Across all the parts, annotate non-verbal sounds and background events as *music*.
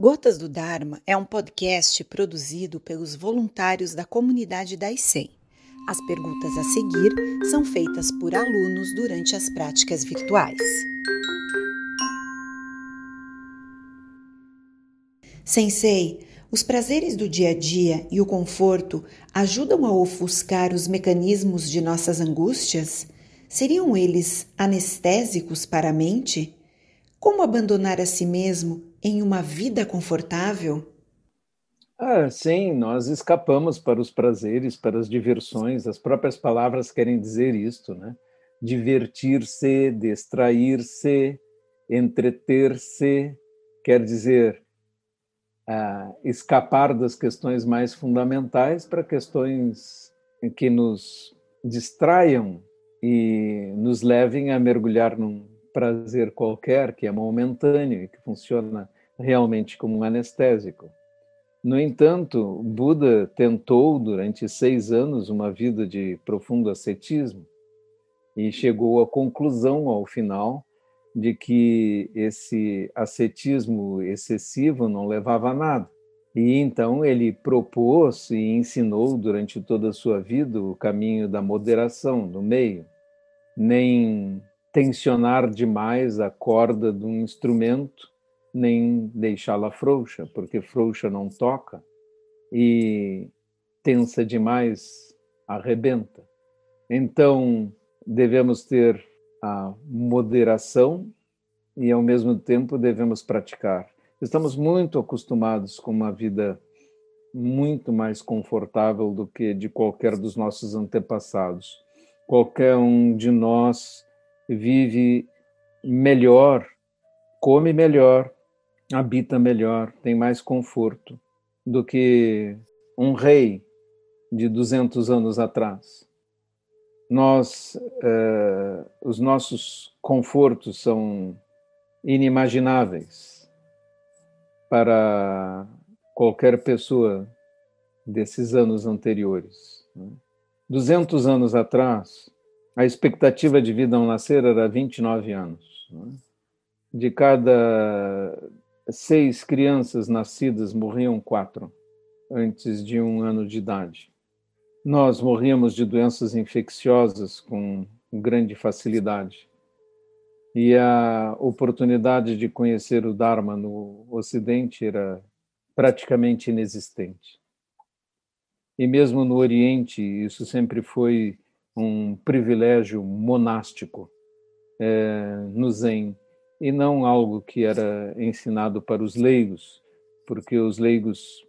Gotas do Dharma é um podcast produzido pelos voluntários da comunidade da ICEM. As perguntas a seguir são feitas por alunos durante as práticas virtuais. Sensei, os prazeres do dia a dia e o conforto ajudam a ofuscar os mecanismos de nossas angústias? Seriam eles anestésicos para a mente? Como abandonar a si mesmo em uma vida confortável? Ah, sim, nós escapamos para os prazeres, para as diversões. As próprias palavras querem dizer isto, né? Divertir-se, distrair-se, entreter-se, quer dizer ah, escapar das questões mais fundamentais para questões que nos distraiam e nos levem a mergulhar num prazer qualquer que é momentâneo e que funciona realmente como um anestésico. No entanto, Buda tentou durante seis anos uma vida de profundo ascetismo e chegou à conclusão ao final de que esse ascetismo excessivo não levava a nada. E então ele propôs e ensinou durante toda a sua vida o caminho da moderação, do meio. Nem tensionar demais a corda de um instrumento, nem deixá-la frouxa, porque frouxa não toca, e tensa demais arrebenta. Então, devemos ter a moderação e, ao mesmo tempo, devemos praticar. Estamos muito acostumados com uma vida muito mais confortável do que de qualquer dos nossos antepassados. Qualquer um de nós vive melhor, come melhor, habita melhor, tem mais conforto do que um rei de 200 anos atrás. Nós, eh, os nossos confortos são inimagináveis para qualquer pessoa desses anos anteriores. 200 né? anos atrás, a expectativa de vida ao nascer era 29 anos. Né? De cada seis crianças nascidas, morriam quatro antes de um ano de idade. Nós morríamos de doenças infecciosas com grande facilidade. E a oportunidade de conhecer o Dharma no Ocidente era praticamente inexistente. E mesmo no Oriente, isso sempre foi um privilégio monástico é, no Zen e não algo que era ensinado para os leigos, porque os leigos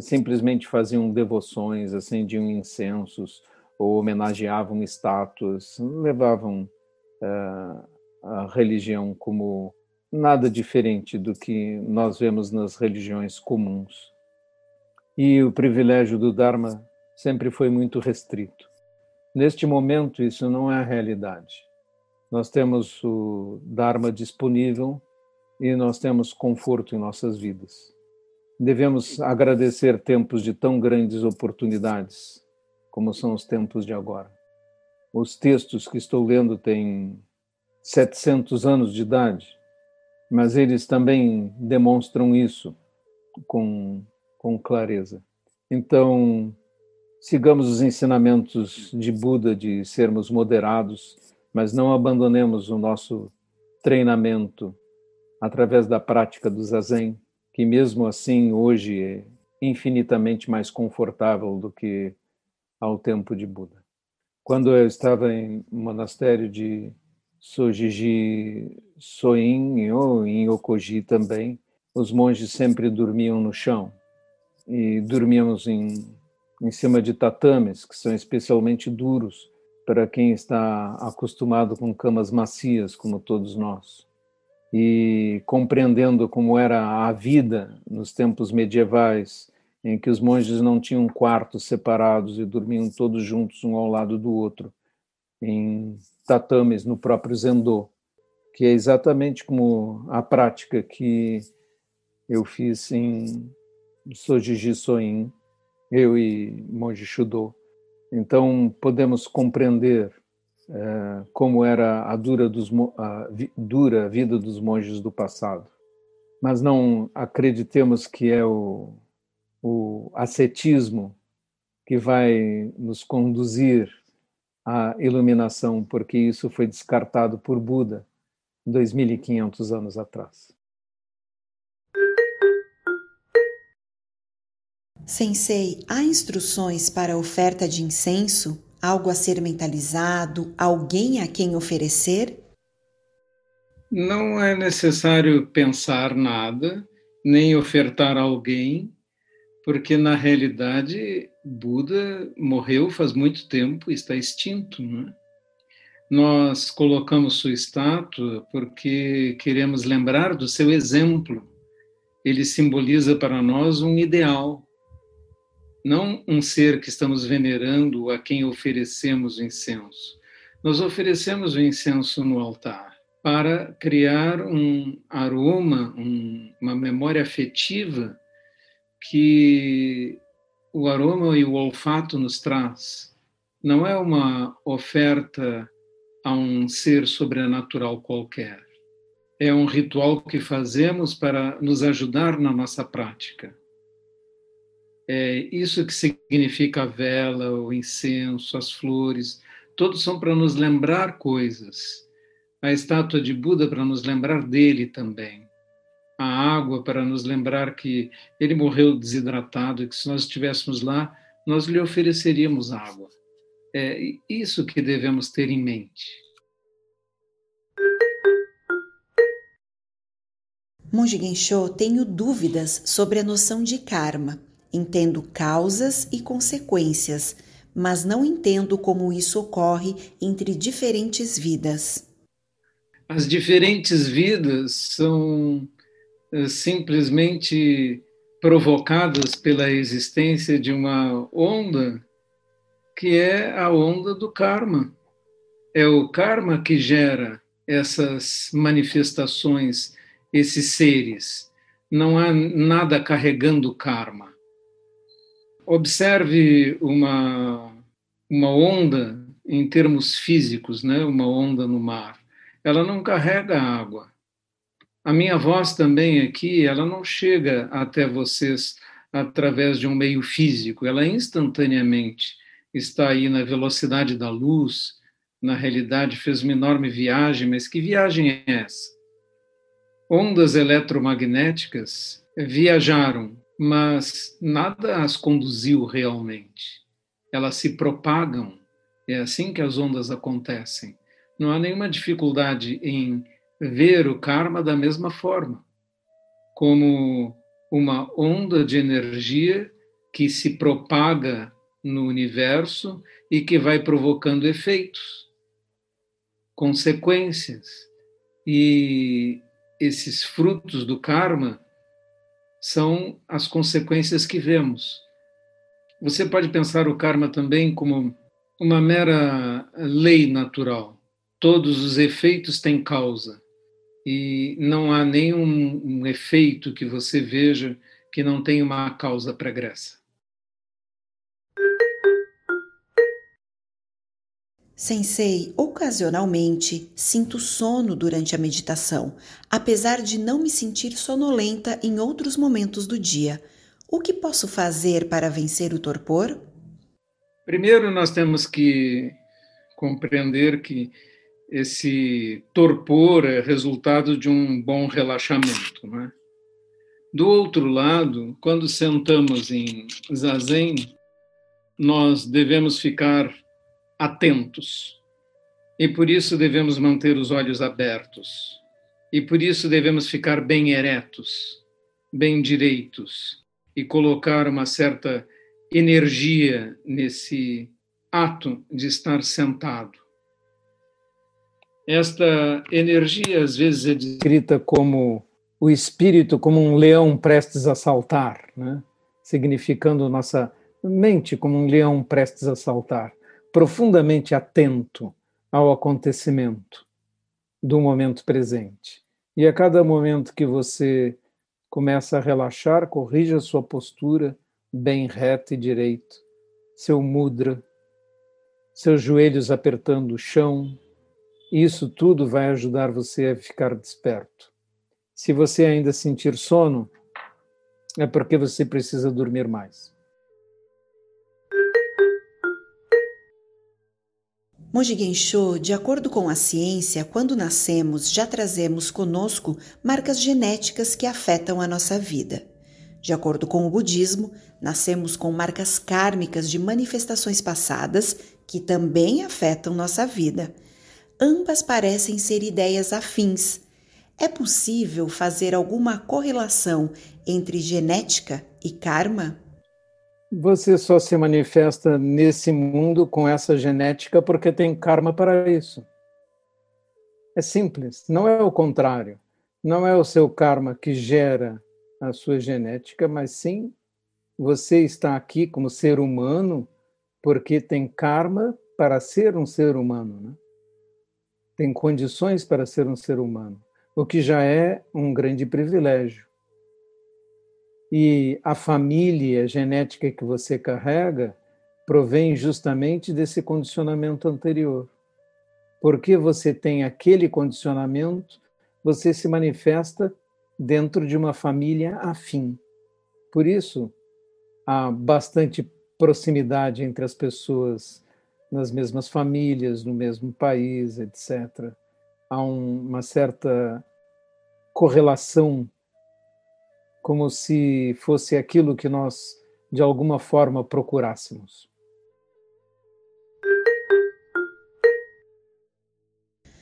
simplesmente faziam devoções, acendiam incensos ou homenageavam estátuas, levavam é, a religião como nada diferente do que nós vemos nas religiões comuns. E o privilégio do Dharma sempre foi muito restrito. Neste momento, isso não é a realidade. Nós temos o Dharma disponível e nós temos conforto em nossas vidas. Devemos agradecer tempos de tão grandes oportunidades como são os tempos de agora. Os textos que estou lendo têm 700 anos de idade, mas eles também demonstram isso com, com clareza. Então, sigamos os ensinamentos de Buda de sermos moderados, mas não abandonemos o nosso treinamento através da prática do zazen, que mesmo assim hoje é infinitamente mais confortável do que ao tempo de Buda. Quando eu estava em monastério de Sojiji Soin ou em Okoji também, os monges sempre dormiam no chão e dormíamos em em cima de tatames, que são especialmente duros para quem está acostumado com camas macias, como todos nós. E compreendendo como era a vida nos tempos medievais, em que os monges não tinham quartos separados e dormiam todos juntos, um ao lado do outro, em tatames, no próprio Zendô, que é exatamente como a prática que eu fiz em Sojiji Soin, eu e Monge Shudo. Então, podemos compreender é, como era a dura, dos, a dura vida dos monges do passado. mas não acreditemos que é o, o ascetismo que vai nos conduzir à iluminação, porque isso foi descartado por Buda 2.500 anos atrás. Sensei, há instruções para oferta de incenso? Algo a ser mentalizado? Alguém a quem oferecer? Não é necessário pensar nada, nem ofertar alguém, porque na realidade Buda morreu faz muito tempo e está extinto. Né? Nós colocamos sua estátua porque queremos lembrar do seu exemplo. Ele simboliza para nós um ideal, não um ser que estamos venerando a quem oferecemos o incenso. Nós oferecemos o incenso no altar para criar um aroma, um, uma memória afetiva que o aroma e o olfato nos traz. Não é uma oferta a um ser sobrenatural qualquer. É um ritual que fazemos para nos ajudar na nossa prática. É isso que significa a vela, o incenso, as flores, todos são para nos lembrar coisas. A estátua de Buda para nos lembrar dele também. A água para nos lembrar que ele morreu desidratado e que se nós estivéssemos lá, nós lhe ofereceríamos água. É isso que devemos ter em mente. Monge Gensho, tenho dúvidas sobre a noção de karma. Entendo causas e consequências, mas não entendo como isso ocorre entre diferentes vidas. As diferentes vidas são uh, simplesmente provocadas pela existência de uma onda que é a onda do karma. É o karma que gera essas manifestações, esses seres. Não há nada carregando karma. Observe uma, uma onda em termos físicos, né? uma onda no mar. Ela não carrega água. A minha voz também aqui, ela não chega até vocês através de um meio físico, ela instantaneamente está aí na velocidade da luz, na realidade fez uma enorme viagem, mas que viagem é essa? Ondas eletromagnéticas viajaram mas nada as conduziu realmente. Elas se propagam, é assim que as ondas acontecem. Não há nenhuma dificuldade em ver o karma da mesma forma, como uma onda de energia que se propaga no universo e que vai provocando efeitos, consequências. E esses frutos do karma são as consequências que vemos. Você pode pensar o karma também como uma mera lei natural. Todos os efeitos têm causa e não há nenhum um efeito que você veja que não tenha uma causa pregressa. Sensei, ocasionalmente sinto sono durante a meditação, apesar de não me sentir sonolenta em outros momentos do dia. O que posso fazer para vencer o torpor? Primeiro, nós temos que compreender que esse torpor é resultado de um bom relaxamento. Né? Do outro lado, quando sentamos em zazen, nós devemos ficar atentos. E por isso devemos manter os olhos abertos. E por isso devemos ficar bem eretos, bem direitos e colocar uma certa energia nesse ato de estar sentado. Esta energia às vezes é descrita como o espírito como um leão prestes a saltar, né? significando nossa mente como um leão prestes a saltar profundamente atento ao acontecimento do momento presente. E a cada momento que você começa a relaxar, corrija sua postura bem reta e direito, seu mudra, seus joelhos apertando o chão. Isso tudo vai ajudar você a ficar desperto. Se você ainda sentir sono, é porque você precisa dormir mais. Monge Gensho, de acordo com a ciência, quando nascemos já trazemos conosco marcas genéticas que afetam a nossa vida. De acordo com o budismo, nascemos com marcas kármicas de manifestações passadas que também afetam nossa vida. Ambas parecem ser ideias afins. É possível fazer alguma correlação entre genética e karma? Você só se manifesta nesse mundo com essa genética porque tem karma para isso. É simples, não é o contrário. Não é o seu karma que gera a sua genética, mas sim você está aqui como ser humano porque tem karma para ser um ser humano, né? Tem condições para ser um ser humano, o que já é um grande privilégio. E a família genética que você carrega provém justamente desse condicionamento anterior. Porque você tem aquele condicionamento, você se manifesta dentro de uma família afim. Por isso, há bastante proximidade entre as pessoas nas mesmas famílias, no mesmo país, etc. Há um, uma certa correlação como se fosse aquilo que nós, de alguma forma, procurássemos.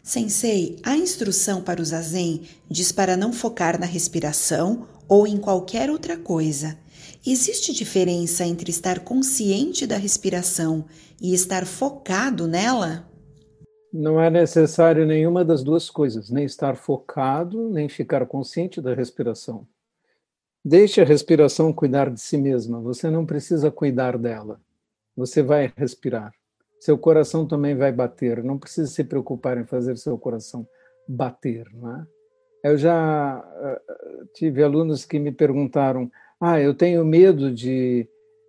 Sensei, a instrução para o zazen diz para não focar na respiração ou em qualquer outra coisa. Existe diferença entre estar consciente da respiração e estar focado nela? Não é necessário nenhuma das duas coisas, nem estar focado, nem ficar consciente da respiração. Deixe a respiração cuidar de si mesma, você não precisa cuidar dela. Você vai respirar. Seu coração também vai bater, não precisa se preocupar em fazer seu coração bater, não é? Eu já uh, tive alunos que me perguntaram: "Ah, eu tenho medo de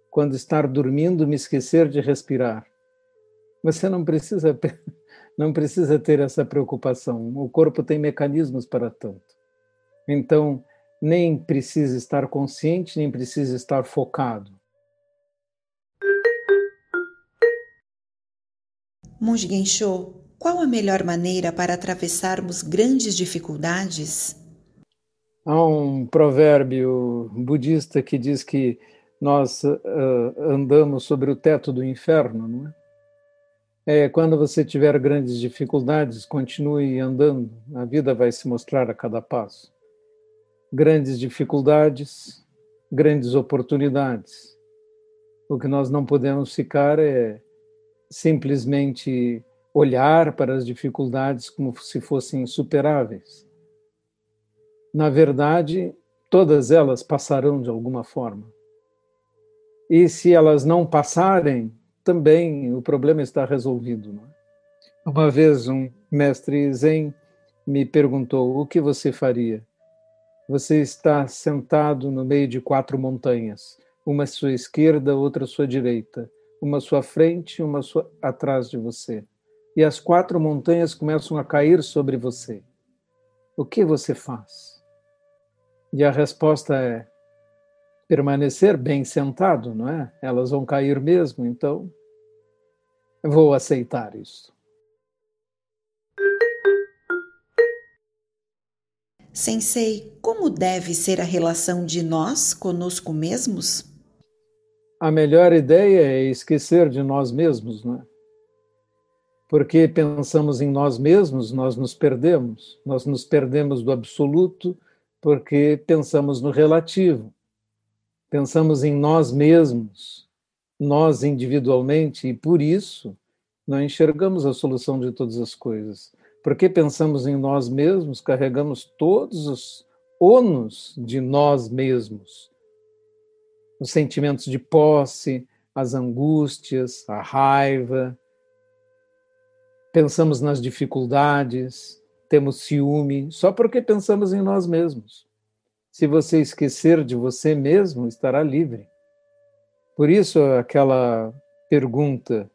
quando estar dormindo me esquecer de respirar". Você não precisa *laughs* não precisa ter essa preocupação. O corpo tem mecanismos para tanto. Então, nem precisa estar consciente, nem precisa estar focado. Monge Gensho, qual a melhor maneira para atravessarmos grandes dificuldades? Há um provérbio budista que diz que nós uh, andamos sobre o teto do inferno, não é? É, quando você tiver grandes dificuldades, continue andando, a vida vai se mostrar a cada passo grandes dificuldades, grandes oportunidades. O que nós não podemos ficar é simplesmente olhar para as dificuldades como se fossem insuperáveis. Na verdade, todas elas passarão de alguma forma. E se elas não passarem, também o problema está resolvido. É? Uma vez um mestre Zen me perguntou: o que você faria? Você está sentado no meio de quatro montanhas, uma à sua esquerda, outra à sua direita, uma à sua frente, uma sua... atrás de você. E as quatro montanhas começam a cair sobre você. O que você faz? E a resposta é permanecer bem sentado, não é? Elas vão cair mesmo, então vou aceitar isso. Sensei, como deve ser a relação de nós conosco mesmos? A melhor ideia é esquecer de nós mesmos, não é? Porque pensamos em nós mesmos, nós nos perdemos. Nós nos perdemos do absoluto porque pensamos no relativo. Pensamos em nós mesmos, nós individualmente, e por isso não enxergamos a solução de todas as coisas. Porque pensamos em nós mesmos, carregamos todos os ônus de nós mesmos. Os sentimentos de posse, as angústias, a raiva. Pensamos nas dificuldades, temos ciúme, só porque pensamos em nós mesmos. Se você esquecer de você mesmo, estará livre. Por isso, aquela pergunta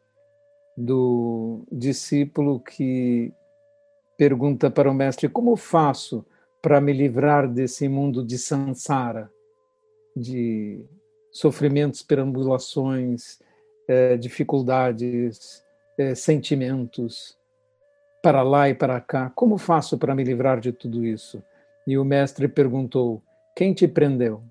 do discípulo que pergunta para o mestre: como faço para me livrar desse mundo de sansara, de sofrimentos, perambulações, é, dificuldades, é, sentimentos, para lá e para cá. Como faço para me livrar de tudo isso? E o mestre perguntou: Quem te prendeu?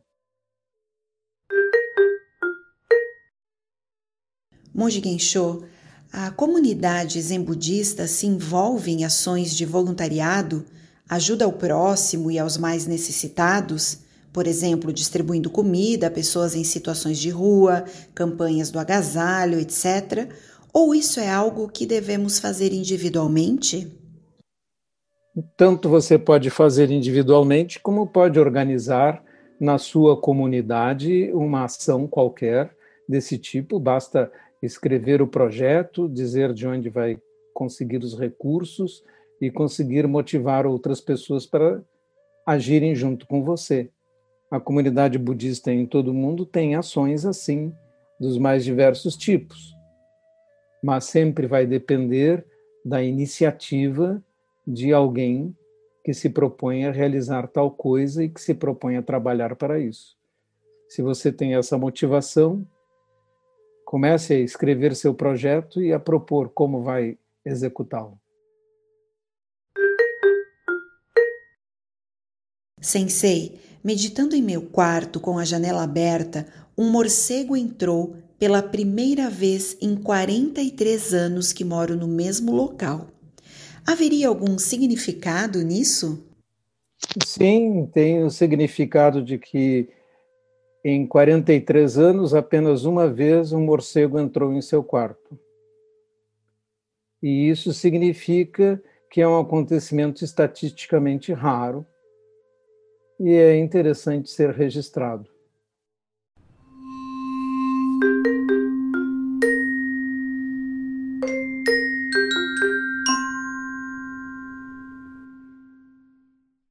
Monge Gensho, a comunidade zen budista se envolve em ações de voluntariado, ajuda ao próximo e aos mais necessitados, por exemplo, distribuindo comida a pessoas em situações de rua, campanhas do agasalho, etc. Ou isso é algo que devemos fazer individualmente? Tanto você pode fazer individualmente, como pode organizar na sua comunidade uma ação qualquer desse tipo. Basta escrever o projeto, dizer de onde vai conseguir os recursos e conseguir motivar outras pessoas para agirem junto com você. A comunidade budista em todo o mundo tem ações assim, dos mais diversos tipos, mas sempre vai depender da iniciativa de alguém que se propõe a realizar tal coisa e que se propõe a trabalhar para isso. Se você tem essa motivação, Comece a escrever seu projeto e a propor como vai executá-lo. Sensei, meditando em meu quarto com a janela aberta, um morcego entrou pela primeira vez em 43 anos que moro no mesmo local. Haveria algum significado nisso? Sim, tem o significado de que em 43 anos, apenas uma vez um morcego entrou em seu quarto. E isso significa que é um acontecimento estatisticamente raro e é interessante ser registrado.